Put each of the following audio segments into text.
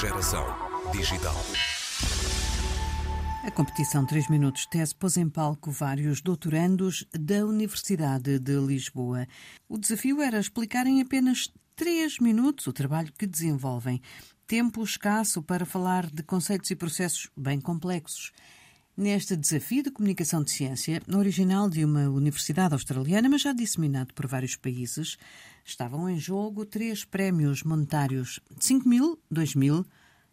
Geração Digital. A competição 3 Minutos Tese pôs em palco vários doutorandos da Universidade de Lisboa. O desafio era explicar em apenas 3 minutos o trabalho que desenvolvem. Tempo escasso para falar de conceitos e processos bem complexos. Neste desafio de comunicação de ciência, original de uma universidade australiana, mas já disseminado por vários países, estavam em jogo três prémios monetários: 5 mil, 2 mil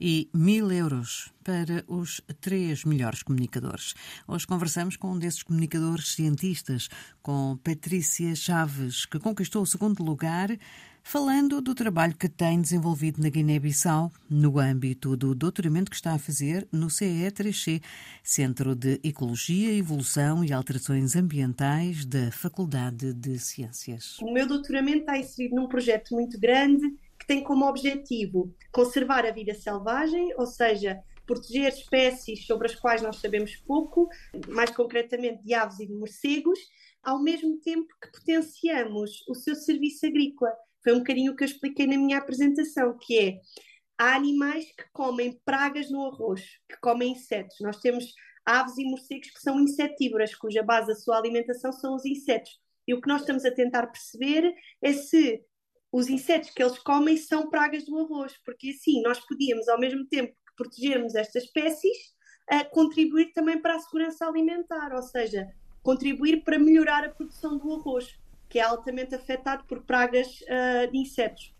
e mil euros para os três melhores comunicadores. Hoje conversamos com um desses comunicadores cientistas, com Patrícia Chaves, que conquistou o segundo lugar falando do trabalho que tem desenvolvido na Guiné-Bissau no âmbito do doutoramento que está a fazer no CE3C, Centro de Ecologia, Evolução e Alterações Ambientais da Faculdade de Ciências. O meu doutoramento está inserido num projeto muito grande que tem como objetivo conservar a vida selvagem, ou seja, proteger espécies sobre as quais nós sabemos pouco, mais concretamente de aves e de morcegos, ao mesmo tempo que potenciamos o seu serviço agrícola foi um bocadinho o que eu expliquei na minha apresentação, que é há animais que comem pragas no arroz, que comem insetos. Nós temos aves e morcegos que são insetívoras, cuja base da sua alimentação são os insetos. E o que nós estamos a tentar perceber é se os insetos que eles comem são pragas do arroz, porque assim nós podíamos, ao mesmo tempo que protegermos estas espécies, uh, contribuir também para a segurança alimentar, ou seja, contribuir para melhorar a produção do arroz que é altamente afetado por pragas uh, de insetos.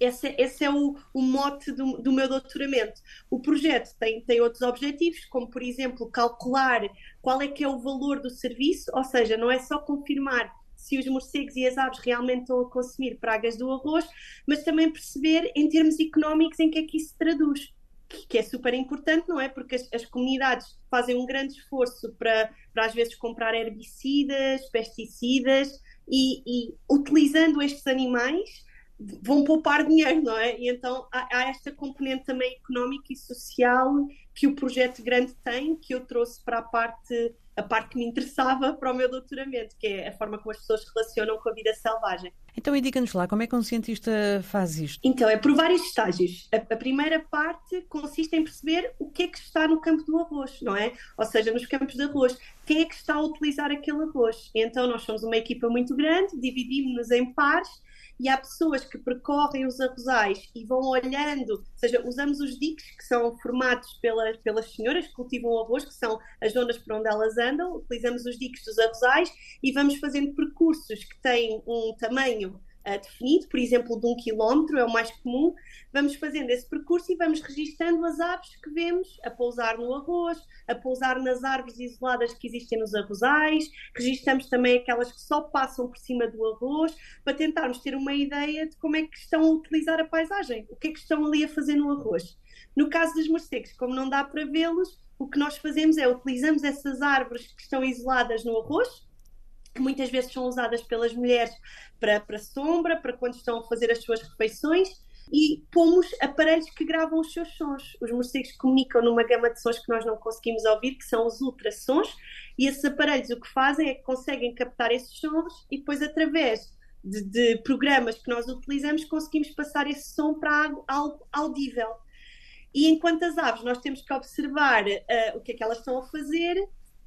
Esse, esse é o, o mote do, do, meu doutoramento. O projeto tem, tem outros objetivos, como, por exemplo, calcular qual é que é o valor do serviço, ou seja, não é só confirmar se os morcegos e as aves realmente estão a consumir pragas do arroz, mas também perceber em termos económicos em que é que isso se traduz, que, é super importante, não é? Porque as, as, comunidades fazem um grande esforço para, para às vezes comprar herbicidas, pesticidas, e, e utilizando estes animais vão poupar dinheiro, não é? E então há, há, esta componente também económica e social que o projeto grande tem, que eu trouxe para a parte a parte que me interessava para o meu doutoramento, que é a forma como as pessoas se relacionam com a vida selvagem. Então, indica-nos lá, como é que um cientista faz isto? Então, é por vários estágios. A, a, primeira parte consiste em perceber o que é que está no campo do arroz, não é? Ou seja, nos campos de arroz. Quem é que está a utilizar aquele arroz? Então, nós somos uma equipa muito grande, dividimos-nos em pares e há pessoas que percorrem os arrozais e vão olhando, ou seja, usamos os diques que são formados pelas, pelas senhoras que cultivam arroz, que são as zonas por onde elas andam, utilizamos os diques dos arrozais e vamos fazendo percursos que têm um tamanho uh, definido, por exemplo, de um quilómetro, é o mais comum, vamos fazendo esse percurso e vamos registando as aves que vemos a pousar no arroz, a pousar nas árvores isoladas que existem nos arrozais, registamos também aquelas que só passam por cima do arroz, para tentarmos ter uma ideia de como é que estão a utilizar a paisagem, o que é que estão ali a fazer no arroz. No caso dos morcegos, como não dá para vê-los, o que nós fazemos é utilizamos essas árvores que estão isoladas no arroz, muitas vezes são usadas pelas mulheres para, para sombra, para quando estão a fazer as suas refeições, e pomos aparelhos que gravam os seus sons. Os morcegos comunicam numa gama de sons que nós não conseguimos ouvir, que são os ultrassons, e esses aparelhos o que fazem é que conseguem captar esses sons e depois, através de, de programas que nós utilizamos, conseguimos passar esse som para algo audível. E enquanto as aves, nós temos que observar uh, o que é que elas estão a fazer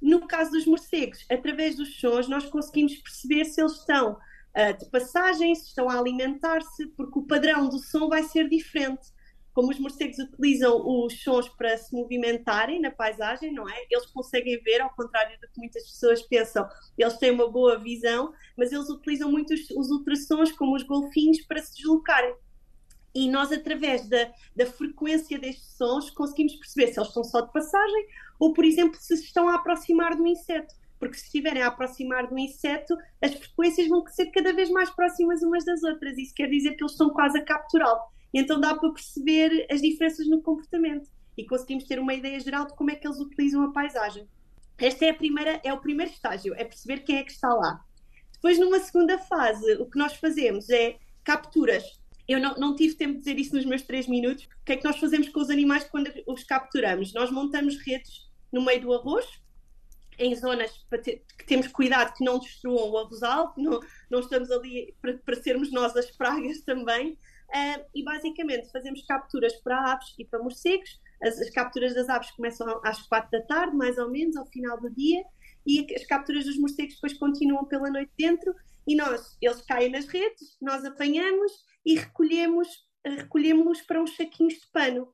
no caso dos morcegos, através dos sons, nós conseguimos perceber se eles estão uh, de passagem, se estão a alimentar-se, porque o padrão do som vai ser diferente. Como os morcegos utilizam os sons para se movimentarem na paisagem, não é? Eles conseguem ver, ao contrário do que muitas pessoas pensam, eles têm uma boa visão, mas eles utilizam muito os, os ultrassons, como os golfinhos, para se deslocarem. E nós, através da, da frequência destes sons, conseguimos perceber se eles estão só de passagem ou, por exemplo, se estão a aproximar do inseto. Porque se estiverem a aproximar do inseto, as frequências vão ser cada vez mais próximas umas das outras. Isso quer dizer que eles estão quase a capturá-lo. Então dá para perceber as diferenças no comportamento e conseguimos ter uma ideia geral de como é que eles utilizam a paisagem. Esta é, a primeira, é o primeiro estágio, é perceber quem é que está lá. Depois, numa segunda fase, o que nós fazemos é capturas. Eu não, não tive tempo de dizer isso nos meus três minutos. O que é que nós fazemos com os animais quando os capturamos? Nós montamos redes no meio do arroz, em zonas ter, que temos cuidado que não destruam o arrozal, não, não estamos ali para, para sermos nós as pragas também, Uh, e basicamente fazemos capturas para aves e para morcegos. As, as, capturas das aves começam às quatro da tarde, mais ou menos, ao final do dia, e as capturas dos morcegos depois continuam pela noite dentro. E nós, eles caem nas redes, nós apanhamos e recolhemos, recolhemos para uns saquinhos de pano.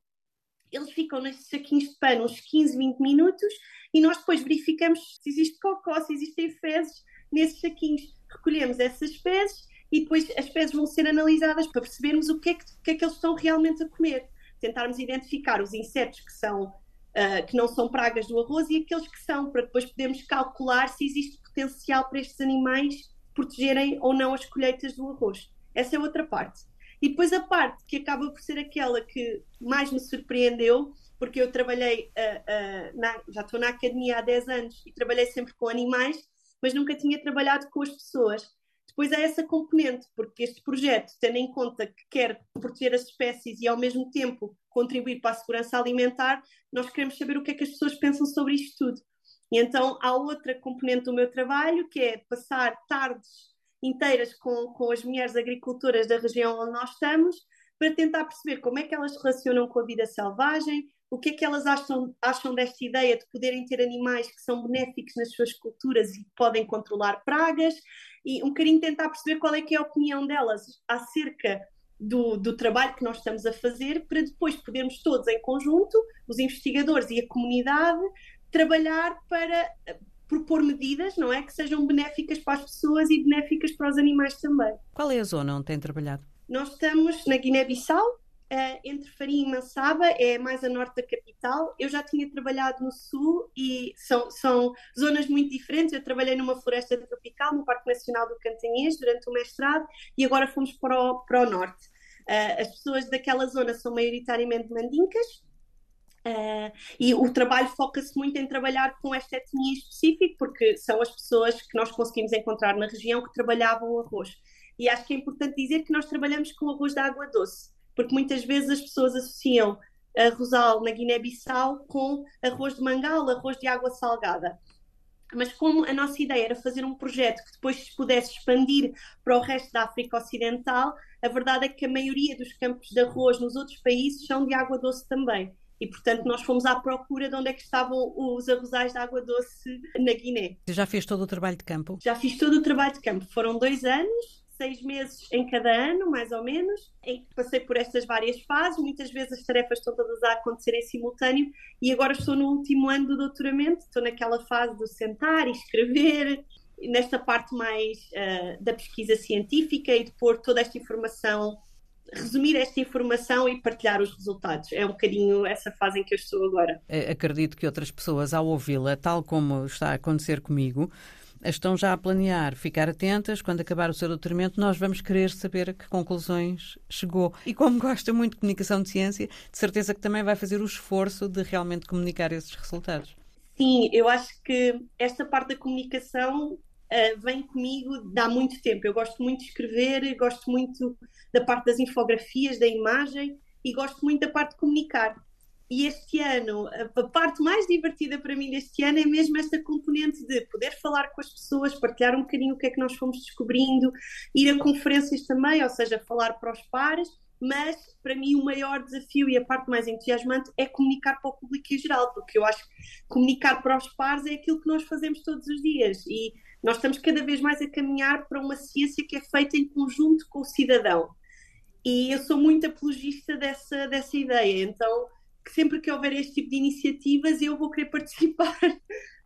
Eles ficam nesses saquinhos de pano uns 15, 20 minutos e nós depois verificamos se existe cocó, se existem fezes nesses saquinhos. Recolhemos essas fezes e depois as fezes vão ser analisadas para percebermos o que é que, que, é que eles estão realmente a comer. Tentarmos identificar os insetos que são uh, que não são pragas do arroz e aqueles que são, para depois podermos calcular se existe potencial para estes animais protegerem ou não as colheitas do arroz. Essa é outra parte. E depois a parte que acaba por ser aquela que mais me surpreendeu, porque eu trabalhei, uh, uh, na, já estou na academia há 10 anos e trabalhei sempre com animais, mas nunca tinha trabalhado com as pessoas. Depois há essa componente, porque este projeto, tendo em conta que quer proteger as espécies e ao mesmo tempo contribuir para a segurança alimentar, nós queremos saber o que é que as pessoas pensam sobre isto tudo. E então há outra componente do meu trabalho, que é passar tardes inteiras com, com as mulheres agricultoras da região onde nós estamos, para tentar perceber como é que elas se relacionam com a vida selvagem, o que é que elas acham, acham desta ideia de poderem ter animais que são benéficos nas suas culturas e podem controlar pragas, e um bocadinho tentar perceber qual é que é a opinião delas acerca do, do, trabalho que nós estamos a fazer, para depois podermos todos em conjunto, os investigadores e a comunidade, trabalhar para propor medidas, não é? Que sejam benéficas para as pessoas e benéficas para os animais também. Qual é a zona onde tem trabalhado? Nós estamos na Guiné-Bissau, uh, entre Farim e Mansaba, é mais a norte da capital. Eu já tinha trabalhado no sul e são, são zonas muito diferentes. Eu trabalhei numa floresta tropical, no Parque Nacional do Cantanhês, durante o mestrado, e agora fomos para o, para o norte. Uh, as pessoas daquela zona são maioritariamente mandincas, Uh, e o trabalho foca-se muito em trabalhar com esta etnia específica, porque são as pessoas que nós conseguimos encontrar na região que trabalhavam o arroz. E acho que é importante dizer que nós trabalhamos com arroz de água doce porque muitas vezes as pessoas associam arrozal na Guiné-Bissau com arroz de mangal, arroz de água salgada. Mas como a nossa ideia era fazer um projeto que depois se pudesse expandir para o resto da África Ocidental, a verdade é que a maioria dos campos de arroz nos outros países são de água doce também. E, portanto, nós fomos à procura de onde é que estavam os arrozais de água doce na Guiné. Já fez todo o trabalho de campo? Já fiz todo o trabalho de campo. Foram dois anos seis meses em cada ano, mais ou menos, em que passei por estas várias fases. Muitas vezes as tarefas estão todas a acontecer em simultâneo e agora estou no último ano do doutoramento, estou naquela fase do sentar e escrever, nesta parte mais uh, da pesquisa científica e de pôr toda esta informação, resumir esta informação e partilhar os resultados. É um bocadinho essa fase em que eu estou agora. Acredito que outras pessoas, ao ouvi-la, tal como está a acontecer comigo, estão já a planear ficar atentas. Quando acabar o seu doutoramento, nós vamos querer saber a que conclusões chegou. E como gosta muito de comunicação de ciência, de certeza que também vai fazer o esforço de realmente comunicar esses resultados. Sim, eu acho que esta parte da comunicação uh, vem comigo há muito tempo. Eu gosto muito de escrever, gosto muito da parte das infografias, da imagem e gosto muito da parte de comunicar. E este ano, a parte mais divertida para mim deste ano é mesmo esta componente de poder falar com as pessoas, partilhar um bocadinho o que é que nós fomos descobrindo, ir a conferências também, ou seja, falar para os pares, mas para mim o maior desafio e a parte mais entusiasmante é comunicar para o público em geral, porque eu acho que comunicar para os pares é aquilo que nós fazemos todos os dias e nós estamos cada vez mais a caminhar para uma ciência que é feita em conjunto com o cidadão. E eu sou muito apologista dessa, dessa ideia, então que sempre que houver este tipo de iniciativas eu vou querer participar,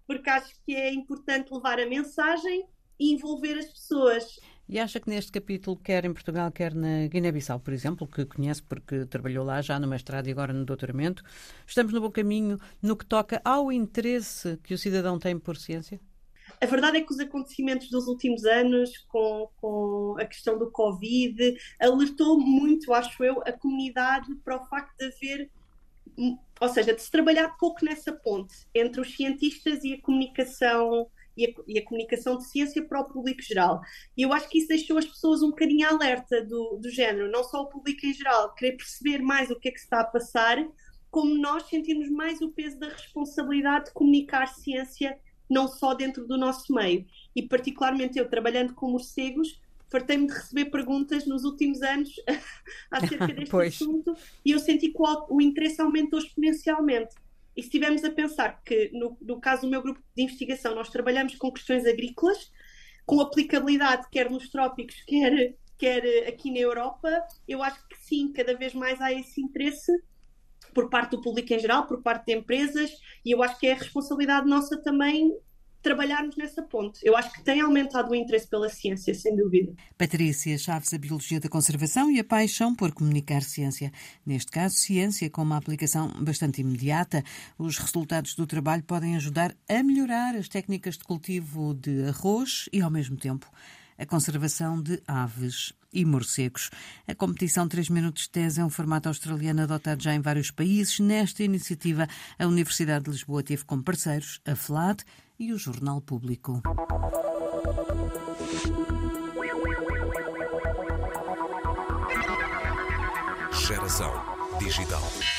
porque acho que é importante levar a mensagem e envolver as pessoas. E acha que neste capítulo, quer em Portugal, quer na Guiné-Bissau, por exemplo, que conhece porque trabalhou lá já no mestrado e agora no doutoramento, estamos no bom caminho no que toca ao interesse que o cidadão tem por ciência? A verdade é que os acontecimentos dos últimos anos, com, com a questão do Covid, alertou muito, acho eu, a comunidade para o facto de haver ou seja, de se trabalhar pouco nessa ponte entre os cientistas e a comunicação e a, e a, comunicação de ciência para o público geral. E eu acho que isso deixou as pessoas um bocadinho alerta do, do género, não só o público em geral, querer perceber mais o que é que está a passar, como nós sentimos mais o peso da responsabilidade de comunicar ciência não só dentro do nosso meio. E particularmente eu, trabalhando com morcegos, fartei-me de receber perguntas nos últimos anos acerca deste assunto e eu senti que o, o interesse aumentou exponencialmente. E se estivermos a pensar que, no, no caso do meu grupo de investigação, nós trabalhamos com questões agrícolas, com aplicabilidade quer nos trópicos, quer, quer aqui na Europa, eu acho que sim, cada vez mais há esse interesse por parte do público em geral, por parte de empresas, e eu acho que é responsabilidade nossa também trabalharmos nessa ponte. Eu acho que tem aumentado o interesse pela ciência, sem dúvida. Patrícia Chaves, a Biologia da Conservação e a paixão por comunicar ciência. Neste caso, ciência com uma aplicação bastante imediata. Os resultados do trabalho podem ajudar a melhorar as técnicas de cultivo de arroz e, ao mesmo tempo, a conservação de aves e morcegos. A competição 3 Minutos de Tese é um formato australiano adotado já em vários países. Nesta iniciativa, a Universidade de Lisboa teve como parceiros a FLAD e o Jornal Público. Geração Digital.